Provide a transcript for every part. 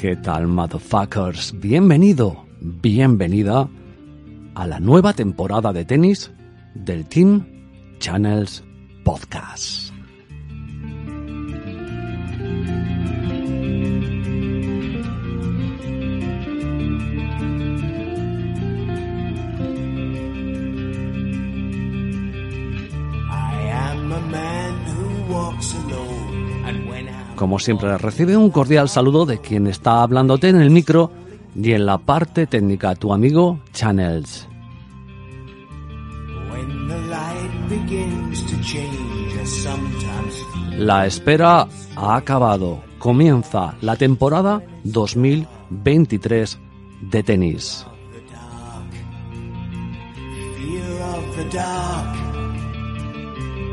¿Qué tal, motherfuckers? Bienvenido, bienvenida a la nueva temporada de tenis del Team Channels Podcast. Como siempre, recibe un cordial saludo de quien está hablándote en el micro y en la parte técnica, tu amigo Channels. La espera ha acabado. Comienza la temporada 2023 de tenis.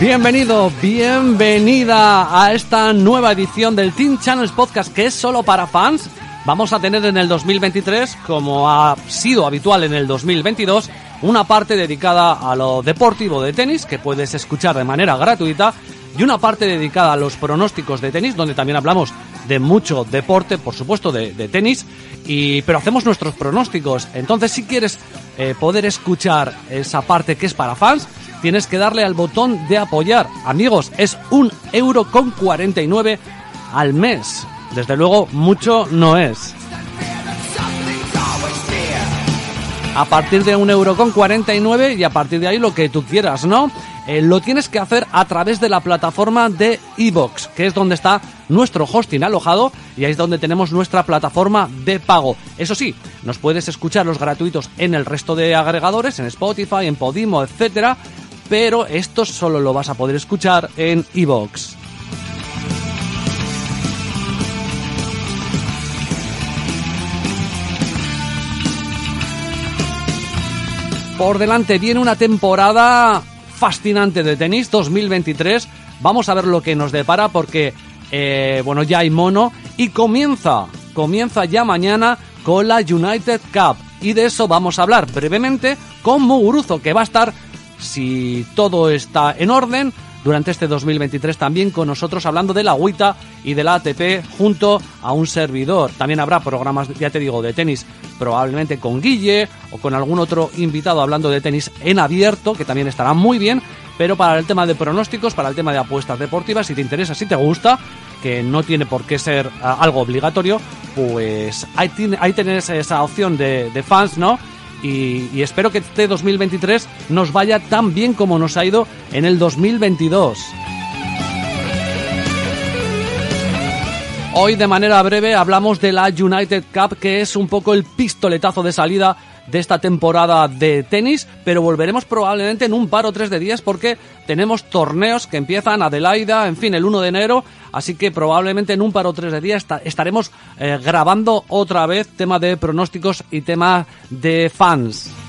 Bienvenido, bienvenida a esta nueva edición del Team Channels Podcast que es solo para fans. Vamos a tener en el 2023, como ha sido habitual en el 2022, una parte dedicada a lo deportivo de tenis que puedes escuchar de manera gratuita y una parte dedicada a los pronósticos de tenis, donde también hablamos de mucho deporte, por supuesto, de, tenis, y, pero hacemos nuestros pronósticos. Entonces, si quieres eh, poder escuchar esa parte que es para fans, tienes que darle al botón de apoyar. Amigos, es un euro con 49 al mes. Desde luego, mucho no es. A partir de un euro con 49 y a partir de ahí lo que tú quieras, ¿no? Eh, lo tienes que hacer a través de la plataforma de Evox, que es donde está nuestro hosting alojado y ahí es donde tenemos nuestra plataforma de pago. Eso sí, nos puedes escuchar los gratuitos en el resto de agregadores, en Spotify, en Podimo, etcétera, pero esto solo lo vas a poder escuchar en Evox. Por delante viene una temporada fascinante de tenis 2023. Vamos a ver lo que nos depara porque, eh, bueno, ya hay mono y comienza, comienza ya mañana con la United Cup. Y de eso vamos a hablar brevemente con Muguruzo, que va a estar, si todo está en orden, durante este 2023 también con nosotros hablando de la agüita y de la ATP junto a un servidor. También habrá programas, ya te digo, de tenis, probablemente con Guille o con algún otro invitado hablando de tenis en abierto, que también estará muy bien. Pero para el tema de pronósticos, para el tema de apuestas deportivas, si te interesa, si te gusta, que no tiene por qué ser ah, algo obligatorio, pues ahí, ahí tenés esa opción de, de fans, ¿no? y, espero que este 2023 nos vaya tan bien como nos ha ido en el 2022. Hoy de manera breve hablamos de la United Cup, que es un poco el pistoletazo de salida de esta temporada de tenis, pero volveremos probablemente en un par o tres de días porque tenemos torneos que empiezan Adelaida, en fin, el 1 de enero, así que probablemente en un par o tres de días estaremos eh, grabando otra vez tema de pronósticos y tema de fans.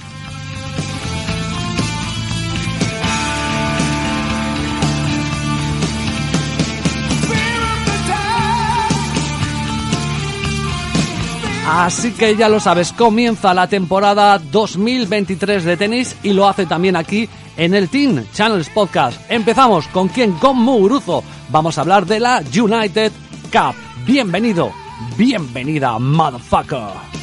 Así que ya lo sabes, comienza la temporada 2023 de tenis y lo hace también aquí en el Team Channels Podcast. Empezamos con quien, con Muguruzo. Vamos a hablar de la United Cup. Bienvenido, bienvenida, motherfucker.